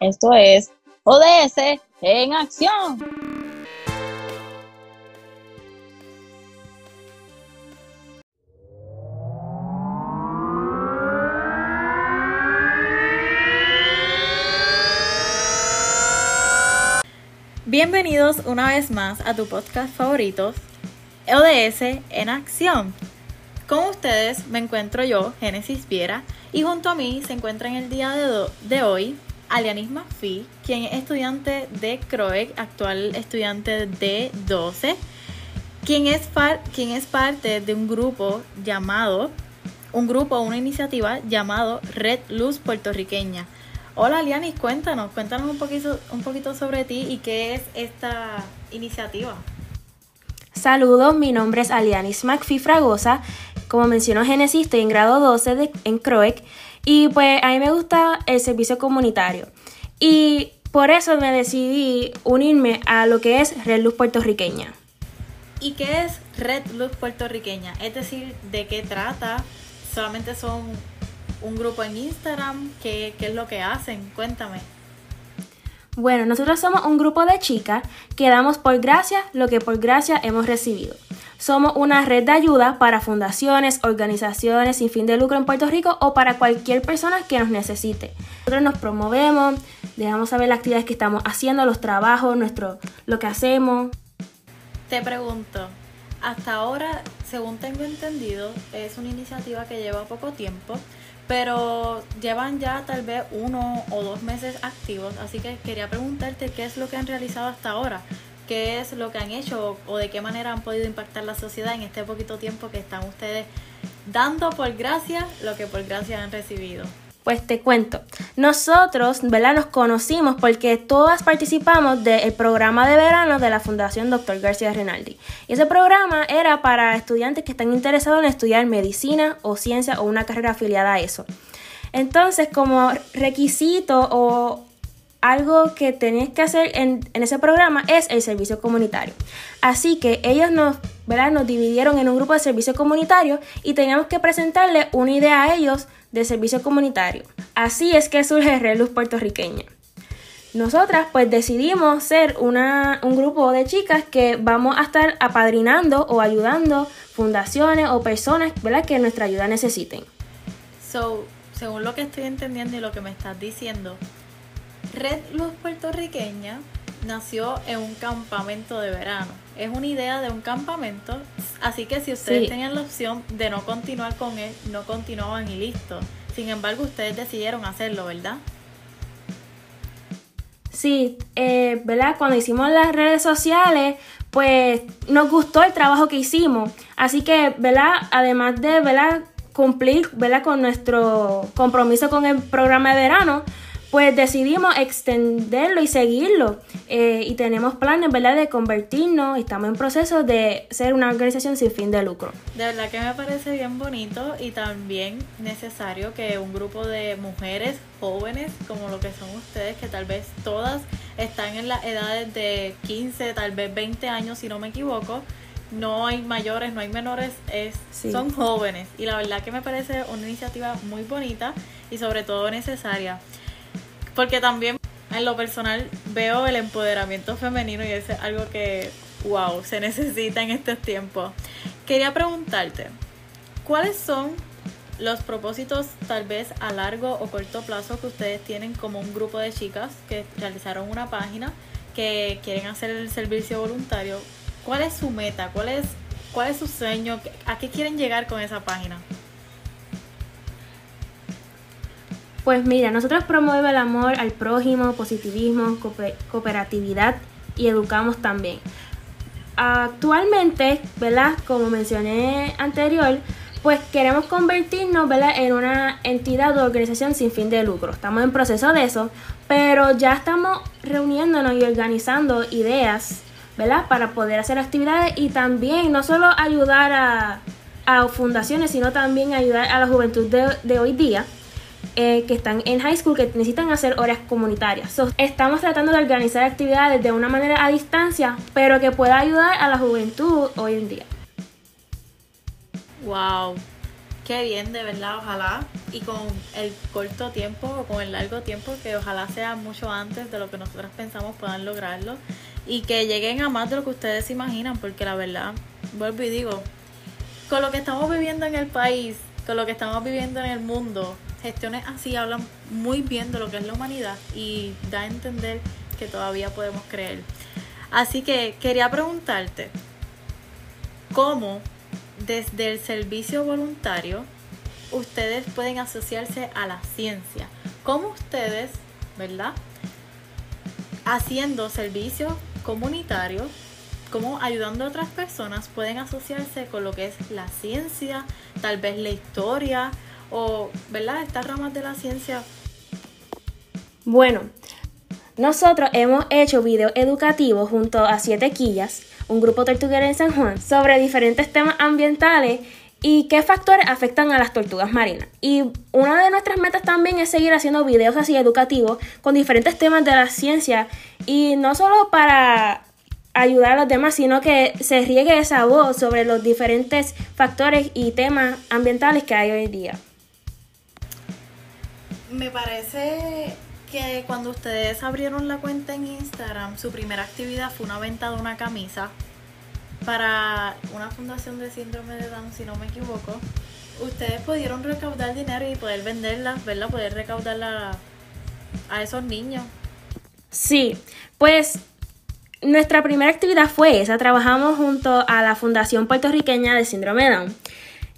Esto es ODS en acción. Bienvenidos una vez más a tu podcast favorito, ODS en acción. Con ustedes me encuentro yo, Génesis Viera, y junto a mí se encuentra en el día de, de hoy Alianis Mafi, quien es estudiante de CROEC, actual estudiante de 12, quien es, quien es parte de un grupo llamado, un grupo, una iniciativa llamado Red Luz Puertorriqueña. Hola Alianis, cuéntanos, cuéntanos un poquito, sobre ti y qué es esta iniciativa. Saludos, mi nombre es Alianis McPhee Fragosa como mencionó Génesis, estoy en grado 12 de, en CROEC y pues a mí me gusta el servicio comunitario. Y por eso me decidí unirme a lo que es Red Luz Puertorriqueña. ¿Y qué es Red Luz Puertorriqueña? Es decir, ¿de qué trata? ¿Solamente son un grupo en Instagram? ¿Qué, qué es lo que hacen? Cuéntame. Bueno, nosotros somos un grupo de chicas que damos por gracia lo que por gracia hemos recibido. Somos una red de ayuda para fundaciones, organizaciones sin fin de lucro en Puerto Rico o para cualquier persona que nos necesite. Nosotros nos promovemos, dejamos saber las actividades que estamos haciendo, los trabajos, nuestro, lo que hacemos. Te pregunto, hasta ahora, según tengo entendido, es una iniciativa que lleva poco tiempo, pero llevan ya tal vez uno o dos meses activos, así que quería preguntarte qué es lo que han realizado hasta ahora qué es lo que han hecho o de qué manera han podido impactar la sociedad en este poquito tiempo que están ustedes dando por gracia lo que por gracia han recibido. Pues te cuento, nosotros, ¿verdad? Nos conocimos porque todas participamos del programa de verano de la Fundación Dr. García Rinaldi. Y ese programa era para estudiantes que están interesados en estudiar medicina o ciencia o una carrera afiliada a eso. Entonces, como requisito o algo que tenías que hacer en, ese programa es el servicio comunitario. Así que ellos nos, ¿verdad? nos dividieron en un grupo de servicio comunitario y teníamos que presentarle una idea a ellos de servicio comunitario. Así es que surge Red Luz Puertorriqueña. Nosotras pues decidimos ser una, un grupo de chicas que vamos a estar apadrinando o ayudando fundaciones o personas ¿verdad? que nuestra ayuda necesiten. So, según lo que estoy entendiendo y lo que me estás diciendo, Red Luz Puertorriqueña nació en un campamento de verano. Es una idea de un campamento, así que si ustedes tenían la opción de no continuar con él, no continuaban y listo. Sin embargo, ustedes decidieron hacerlo, ¿verdad? Sí, eh, ¿verdad? Cuando hicimos las redes sociales, pues nos gustó el trabajo que hicimos. Así que, ¿verdad? Además de, ¿verdad? Cumplir, ¿verdad? Con nuestro compromiso con el programa de verano, pues decidimos extenderlo y seguirlo. Eh, y tenemos planes, ¿verdad?, de convertirnos. Estamos en proceso de ser una organización sin fin de lucro. De verdad que me parece bien bonito y también necesario que un grupo de mujeres jóvenes, como lo que son ustedes, que tal vez todas están en las edades de 15, tal vez 20 años, si no me equivoco, no hay mayores, no hay menores, es, son jóvenes. Y la verdad que me parece una iniciativa muy bonita y sobre todo necesaria. Porque también en lo personal veo el empoderamiento femenino y es algo que, wow, se necesita en estos tiempos. Quería preguntarte, ¿cuáles son los propósitos tal vez a largo o corto plazo que ustedes tienen como un grupo de chicas que realizaron una página que quieren hacer el servicio voluntario? ¿Cuál es su meta? ¿Cuál es, cuál es su sueño? ¿A qué quieren llegar con esa página? Pues mira, nosotros promovemos el amor al prójimo, positivismo, cooperatividad y educamos también. Actualmente, ¿verdad? Como mencioné anterior, pues queremos convertirnos ¿verdad? en una entidad o organización sin fin de lucro. Estamos en proceso de eso, pero ya estamos reuniéndonos y organizando ideas ¿verdad? para poder hacer actividades y también no solo ayudar a, fundaciones, sino también ayudar a la juventud de hoy día eh, que están en high school que necesitan hacer horas comunitarias. estamos tratando de organizar actividades de una manera a distancia, pero que pueda ayudar a la juventud hoy en día. Wow, qué bien, de verdad, ojalá. Y con el corto tiempo o con el largo tiempo, que ojalá sea mucho antes de lo que nosotros pensamos puedan lograrlo. Y que lleguen a más de lo que ustedes imaginan, porque la verdad, vuelvo y digo, con lo que estamos viviendo en el país, con lo que estamos viviendo en el mundo, gestiones así hablan muy bien de lo que es la humanidad y da a entender que todavía podemos creer. Así que quería preguntarte, ¿cómo desde el servicio voluntario ustedes pueden asociarse a la ciencia? ¿Cómo ustedes, verdad? Haciendo servicio comunitario, cómo ayudando a otras personas pueden asociarse con lo que es la ciencia, tal vez la historia o, ¿verdad? Estas ramas de la ciencia. Bueno, nosotros hemos hecho videos educativos junto a Siete Quillas, un grupo tortuguero en San Juan, sobre diferentes temas ambientales y qué factores afectan a las tortugas marinas. Y una de nuestras metas también es seguir haciendo videos así educativos con diferentes temas de la ciencia y no solo para ayudar a los demás, sino que se riegue esa voz sobre los diferentes factores y temas ambientales que hay hoy día. Me parece que cuando ustedes abrieron la cuenta en Instagram, su primera actividad fue una venta de una camisa para una fundación de síndrome de Down, si no me equivoco. Ustedes pudieron recaudar dinero y poder venderla, ¿verdad? Poder recaudarla a esos niños. Sí, pues nuestra primera actividad fue esa. Trabajamos junto a la Fundación Puertorriqueña de Síndrome de Down.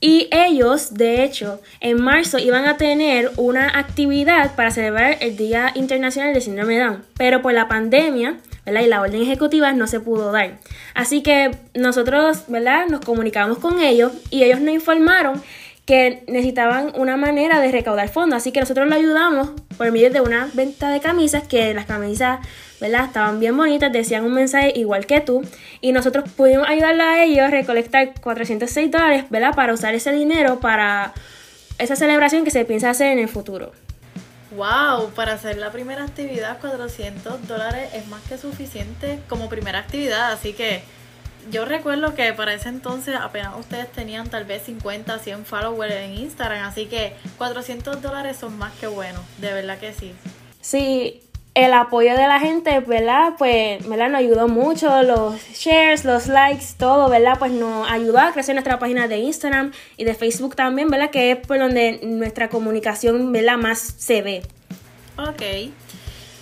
Y ellos, de hecho, en marzo iban a tener una actividad para celebrar el Día Internacional de Síndrome de Down, pero por la pandemia, ¿verdad? Y la orden ejecutiva no se pudo dar. Así que nosotros, ¿verdad? Nos comunicamos con ellos y ellos nos informaron que necesitaban una manera de recaudar fondos, así que nosotros lo ayudamos por medio de una venta de camisas, que las camisas, ¿verdad? Estaban bien bonitas, decían un mensaje igual que tú, y nosotros pudimos ayudarla a ellos a recolectar 406 dólares, ¿verdad? Para usar ese dinero para esa celebración que se piensa hacer en el futuro. Wow, para hacer la primera actividad 400 dólares es más que suficiente como primera actividad, así que yo recuerdo que para ese entonces apenas ustedes tenían tal vez 50, 100 followers en Instagram, así que 400 dólares son más que buenos, de verdad que sí. Sí, el apoyo de la gente, ¿verdad? Pues, ¿verdad? Nos ayudó mucho, los shares, los likes, todo, ¿verdad? Pues nos ayudó a crecer nuestra página de Instagram y de Facebook también, ¿verdad? Que es por donde nuestra comunicación, ¿verdad? Más se ve. Ok.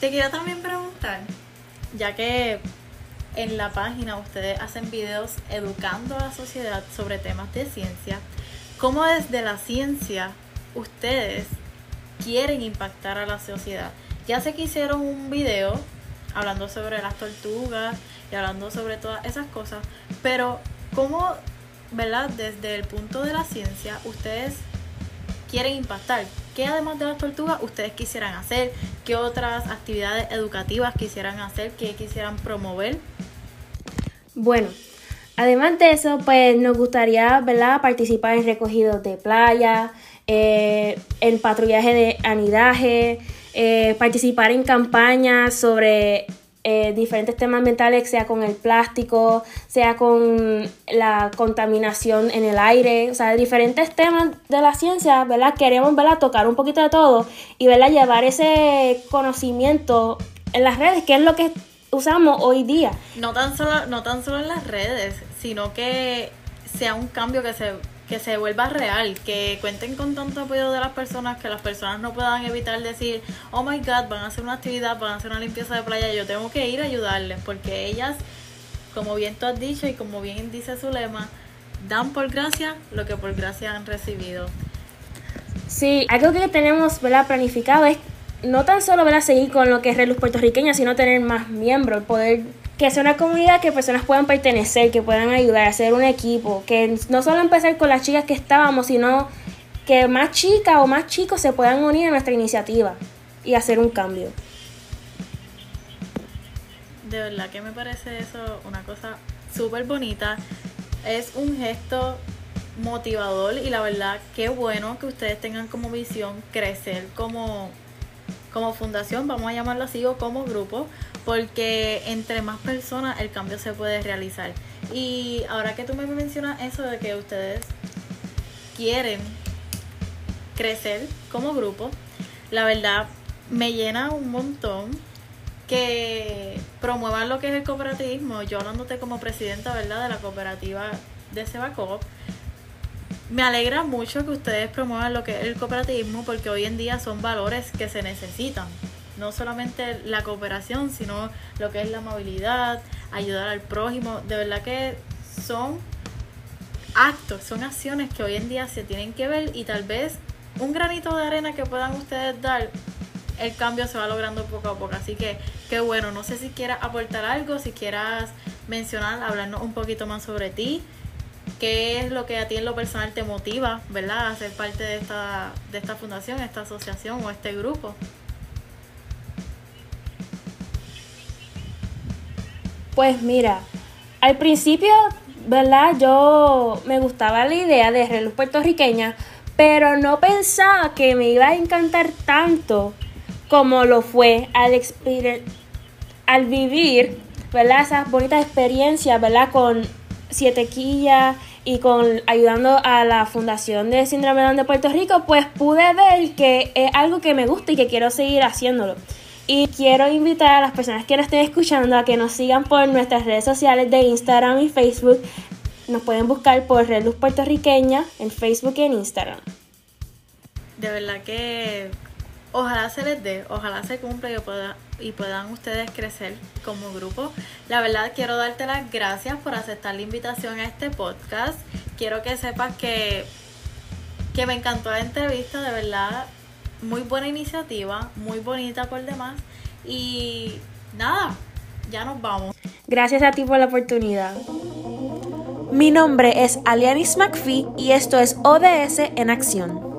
Te quiero también preguntar, ya que en la página ustedes hacen videos educando a la sociedad sobre temas de ciencia. ¿Cómo desde la ciencia ustedes quieren impactar a la sociedad? Ya sé que hicieron un video hablando sobre las tortugas y hablando sobre todas esas cosas, pero ¿cómo, verdad, desde el punto de la ciencia ustedes quieren impactar? ¿Qué además de las tortugas ustedes quisieran hacer? ¿Qué otras actividades educativas quisieran hacer? ¿Qué quisieran promover? Bueno, además de eso, pues nos gustaría, ¿verdad?, participar en recogidos de playa, eh, en patrullaje de anidaje, eh, participar en campañas sobre eh, diferentes temas ambientales, sea con el plástico, sea con la contaminación en el aire, o sea, diferentes temas de la ciencia, ¿verdad? Queremos, ¿verdad? Tocar un poquito de todo y, ¿verdad? Llevar ese conocimiento en las redes, que es lo que usamos hoy día. No tan solo, no tan solo en las redes, sino que sea un cambio que se, que se vuelva real, que cuenten con tanto apoyo de las personas, que las personas no puedan evitar decir, oh my god, van a hacer una actividad, van a hacer una limpieza de playa, yo tengo que ir a ayudarles, porque ellas, como bien tú has dicho y como bien dice su lema, dan por gracia lo que por gracia han recibido. Sí, algo que tenemos ¿verdad? planificado es no tan solo a seguir con lo que es Reluz puertorriqueña, sino tener más miembros, poder que sea una comunidad que personas puedan pertenecer, que puedan ayudar a ser un equipo, que no solo empezar con las chicas que estábamos, sino que más chicas o más chicos se puedan unir a nuestra iniciativa y hacer un cambio. De verdad que me parece eso una cosa súper bonita. Es un gesto motivador y la verdad qué bueno que ustedes tengan como visión crecer como como fundación, vamos a llamarlo así, o como grupo, porque entre más personas el cambio se puede realizar. Y ahora que tú me mencionas eso de que ustedes quieren crecer como grupo. La verdad, me llena un montón que promuevan lo que es el cooperativismo. Yo hablándote como presidenta, ¿verdad?, de la cooperativa de Sebacop. Me alegra mucho que ustedes promuevan lo que es el cooperativismo porque hoy en día son valores que se necesitan. No solamente la cooperación, sino lo que es la movilidad, ayudar al prójimo. De verdad que son actos, son acciones que hoy en día se tienen que ver y tal vez un granito de arena que puedan ustedes dar, el cambio se va logrando poco a poco. Así que qué bueno, no sé si quieras aportar algo, si quieras mencionar, hablarnos un poquito más sobre ti, qué es lo que a ti en lo personal te motiva, ¿verdad? A ser parte de esta, de esta fundación, esta asociación o este grupo. Pues mira, al principio, ¿verdad? Yo me gustaba la idea de reloj puertorriqueña, pero no pensaba que me iba a encantar tanto como lo fue al, al vivir, ¿verdad? Esas bonitas experiencias, ¿verdad? Con Siete Quillas y con ayudando a la Fundación de Síndrome de Puerto Rico, pues pude ver que es algo que me gusta y que quiero seguir haciéndolo. Y quiero invitar a las personas que nos estén escuchando a que nos sigan por nuestras redes sociales de Instagram y Facebook. Nos pueden buscar por Red Luz Puertorriqueña en Facebook y en Instagram. De verdad que ojalá se les dé, ojalá se cumpla y, pueda, y puedan ustedes crecer como grupo. La verdad quiero darte las gracias por aceptar la invitación a este podcast. Quiero que sepas que, que me encantó la entrevista, de verdad muy buena iniciativa, muy bonita por demás. Y nada, ya nos vamos. Gracias a ti por la oportunidad. Mi nombre es Alianis McPhee y esto es ODS en acción.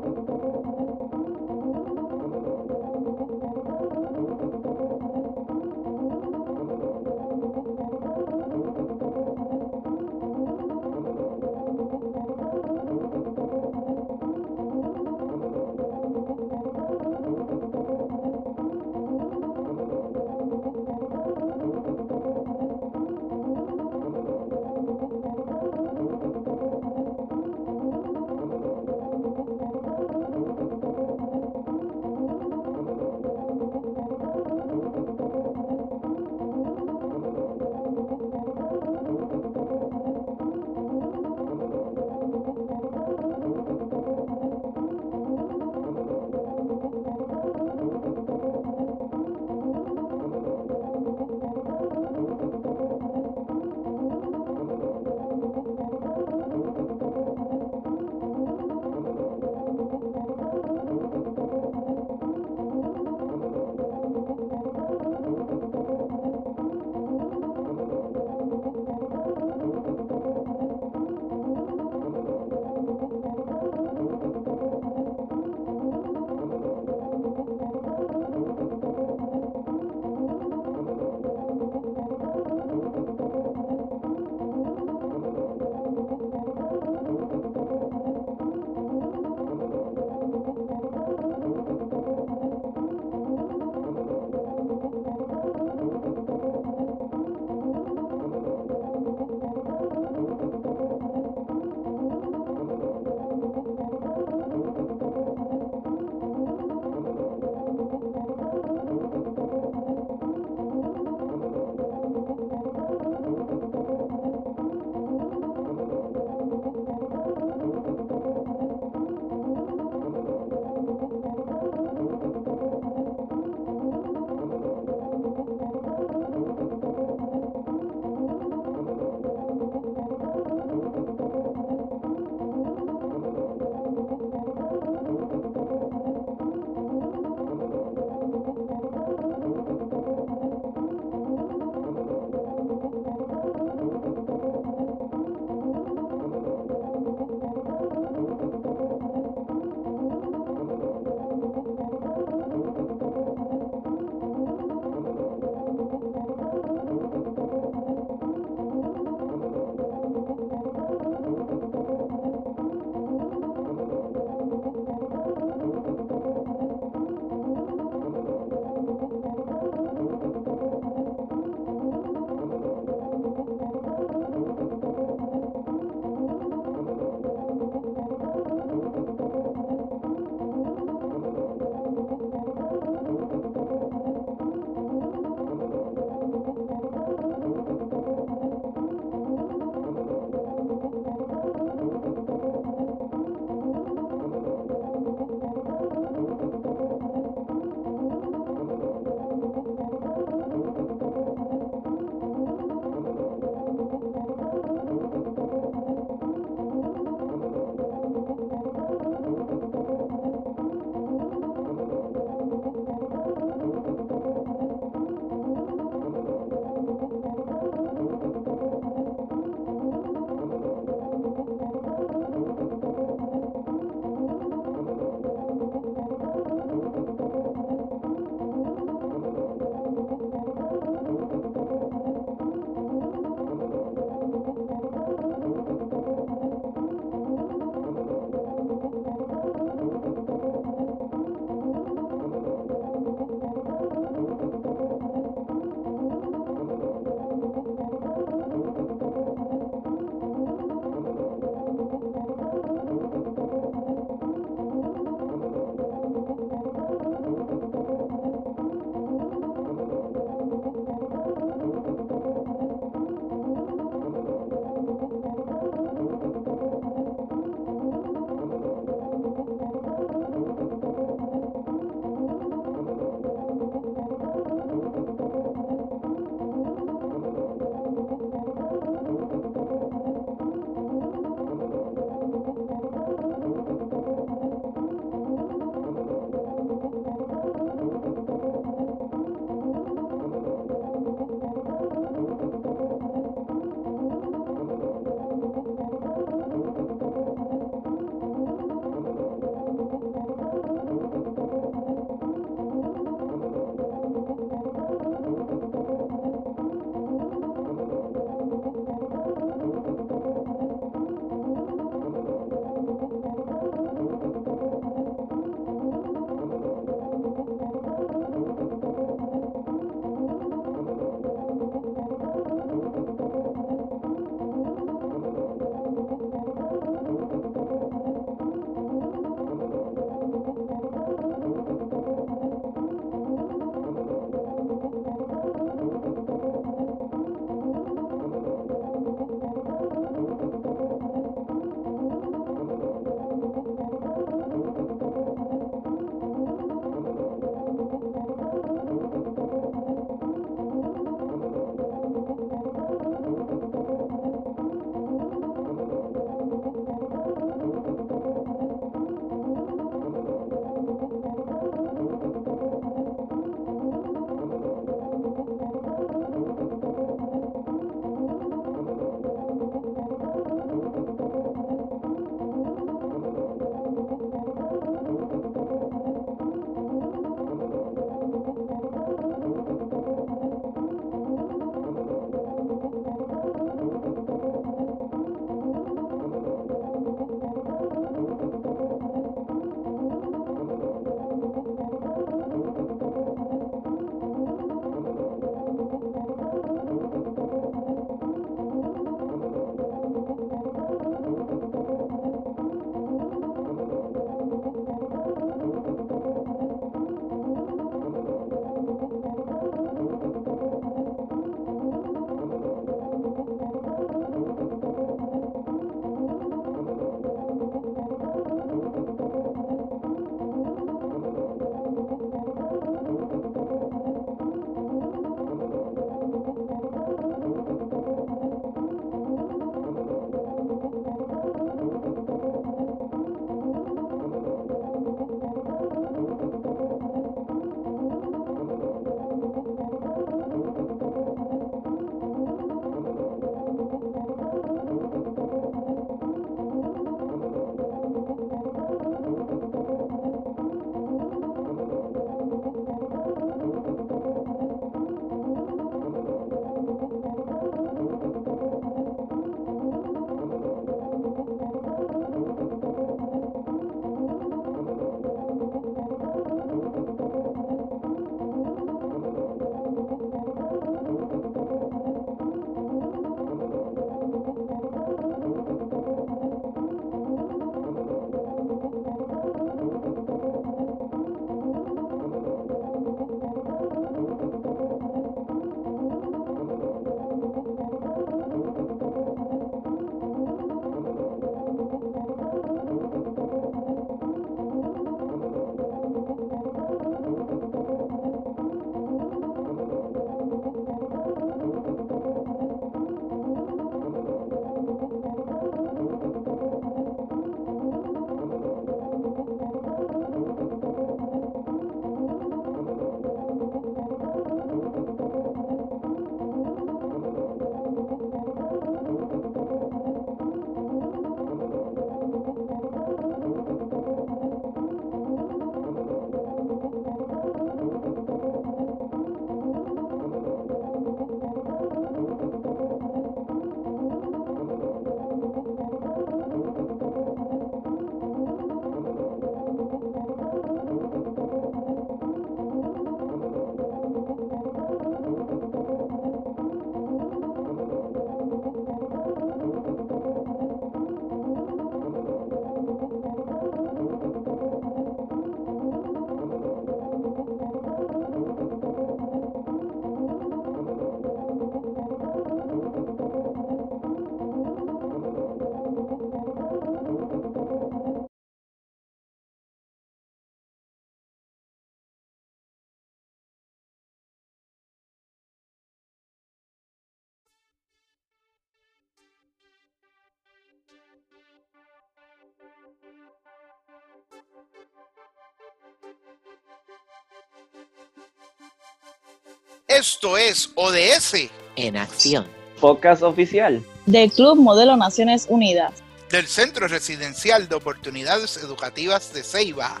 Esto es ODS en acción. Podcast oficial del Club Modelo Naciones Unidas, del Centro Residencial de Oportunidades Educativas de Ceiba.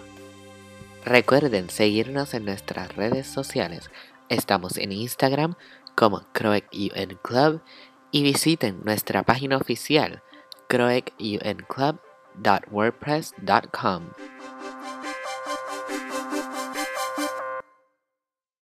Recuerden seguirnos en nuestras redes sociales. Estamos en Instagram como Croec UN Club y visiten nuestra página oficial croecunclub.com www.wordpress.com.